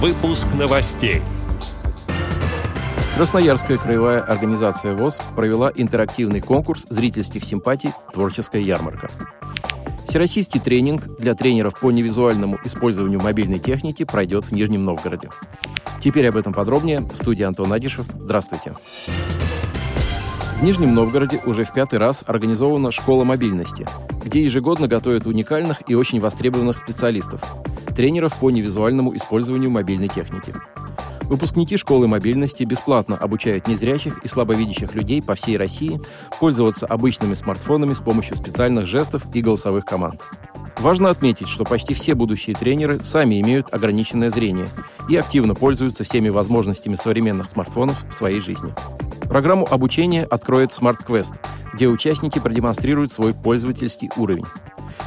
Выпуск новостей. Красноярская краевая организация ВОЗ провела интерактивный конкурс зрительских симпатий «Творческая ярмарка». Всероссийский тренинг для тренеров по невизуальному использованию мобильной техники пройдет в Нижнем Новгороде. Теперь об этом подробнее. В студии Антон Адишев. Здравствуйте. В Нижнем Новгороде уже в пятый раз организована школа мобильности, где ежегодно готовят уникальных и очень востребованных специалистов, тренеров по невизуальному использованию мобильной техники. Выпускники школы мобильности бесплатно обучают незрячих и слабовидящих людей по всей России пользоваться обычными смартфонами с помощью специальных жестов и голосовых команд. Важно отметить, что почти все будущие тренеры сами имеют ограниченное зрение и активно пользуются всеми возможностями современных смартфонов в своей жизни. Программу обучения откроет Smart Quest, где участники продемонстрируют свой пользовательский уровень.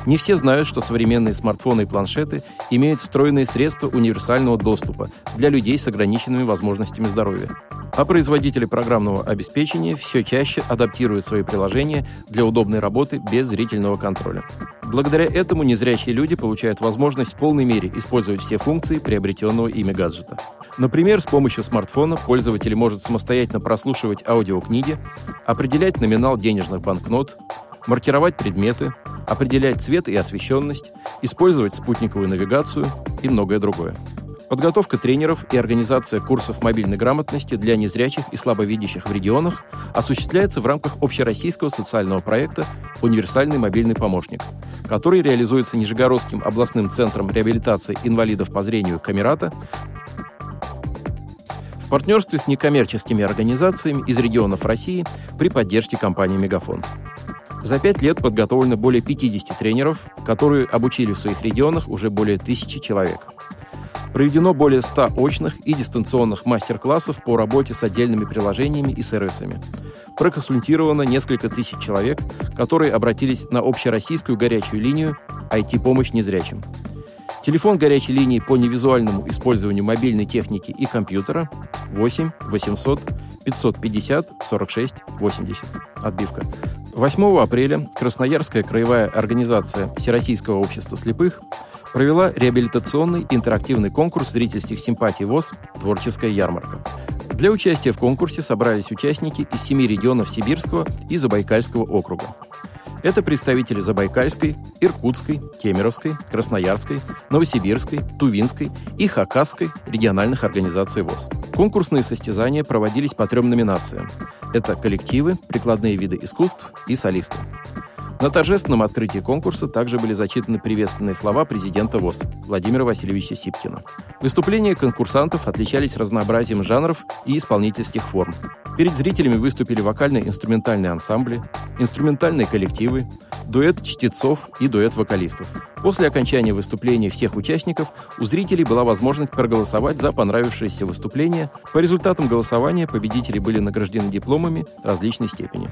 Не все знают, что современные смартфоны и планшеты имеют встроенные средства универсального доступа для людей с ограниченными возможностями здоровья. А производители программного обеспечения все чаще адаптируют свои приложения для удобной работы без зрительного контроля. Благодаря этому незрячие люди получают возможность в полной мере использовать все функции приобретенного ими гаджета. Например, с помощью смартфона пользователь может самостоятельно прослушивать аудиокниги, определять номинал денежных банкнот, маркировать предметы, определять цвет и освещенность, использовать спутниковую навигацию и многое другое. Подготовка тренеров и организация курсов мобильной грамотности для незрячих и слабовидящих в регионах осуществляется в рамках общероссийского социального проекта «Универсальный мобильный помощник», который реализуется Нижегородским областным центром реабилитации инвалидов по зрению «Камерата» в партнерстве с некоммерческими организациями из регионов России при поддержке компании «Мегафон». За пять лет подготовлено более 50 тренеров, которые обучили в своих регионах уже более тысячи человек. Проведено более 100 очных и дистанционных мастер-классов по работе с отдельными приложениями и сервисами. Проконсультировано несколько тысяч человек, которые обратились на общероссийскую горячую линию IT-помощь незрячим. Телефон горячей линии по невизуальному использованию мобильной техники и компьютера 8 800 550 46 80. Отбивка. 8 апреля Красноярская краевая организация Всероссийского общества слепых провела реабилитационный интерактивный конкурс зрительских симпатий ВОЗ «Творческая ярмарка». Для участия в конкурсе собрались участники из семи регионов Сибирского и Забайкальского округа. Это представители Забайкальской, Иркутской, Кемеровской, Красноярской, Новосибирской, Тувинской и Хакасской региональных организаций ВОЗ. Конкурсные состязания проводились по трем номинациям. Это коллективы, прикладные виды искусств и солисты. На торжественном открытии конкурса также были зачитаны приветственные слова президента ВОЗ Владимира Васильевича Сипкина. Выступления конкурсантов отличались разнообразием жанров и исполнительских форм. Перед зрителями выступили вокально-инструментальные ансамбли, инструментальные коллективы, дуэт чтецов и дуэт вокалистов. После окончания выступления всех участников у зрителей была возможность проголосовать за понравившееся выступление. По результатам голосования победители были награждены дипломами различной степени.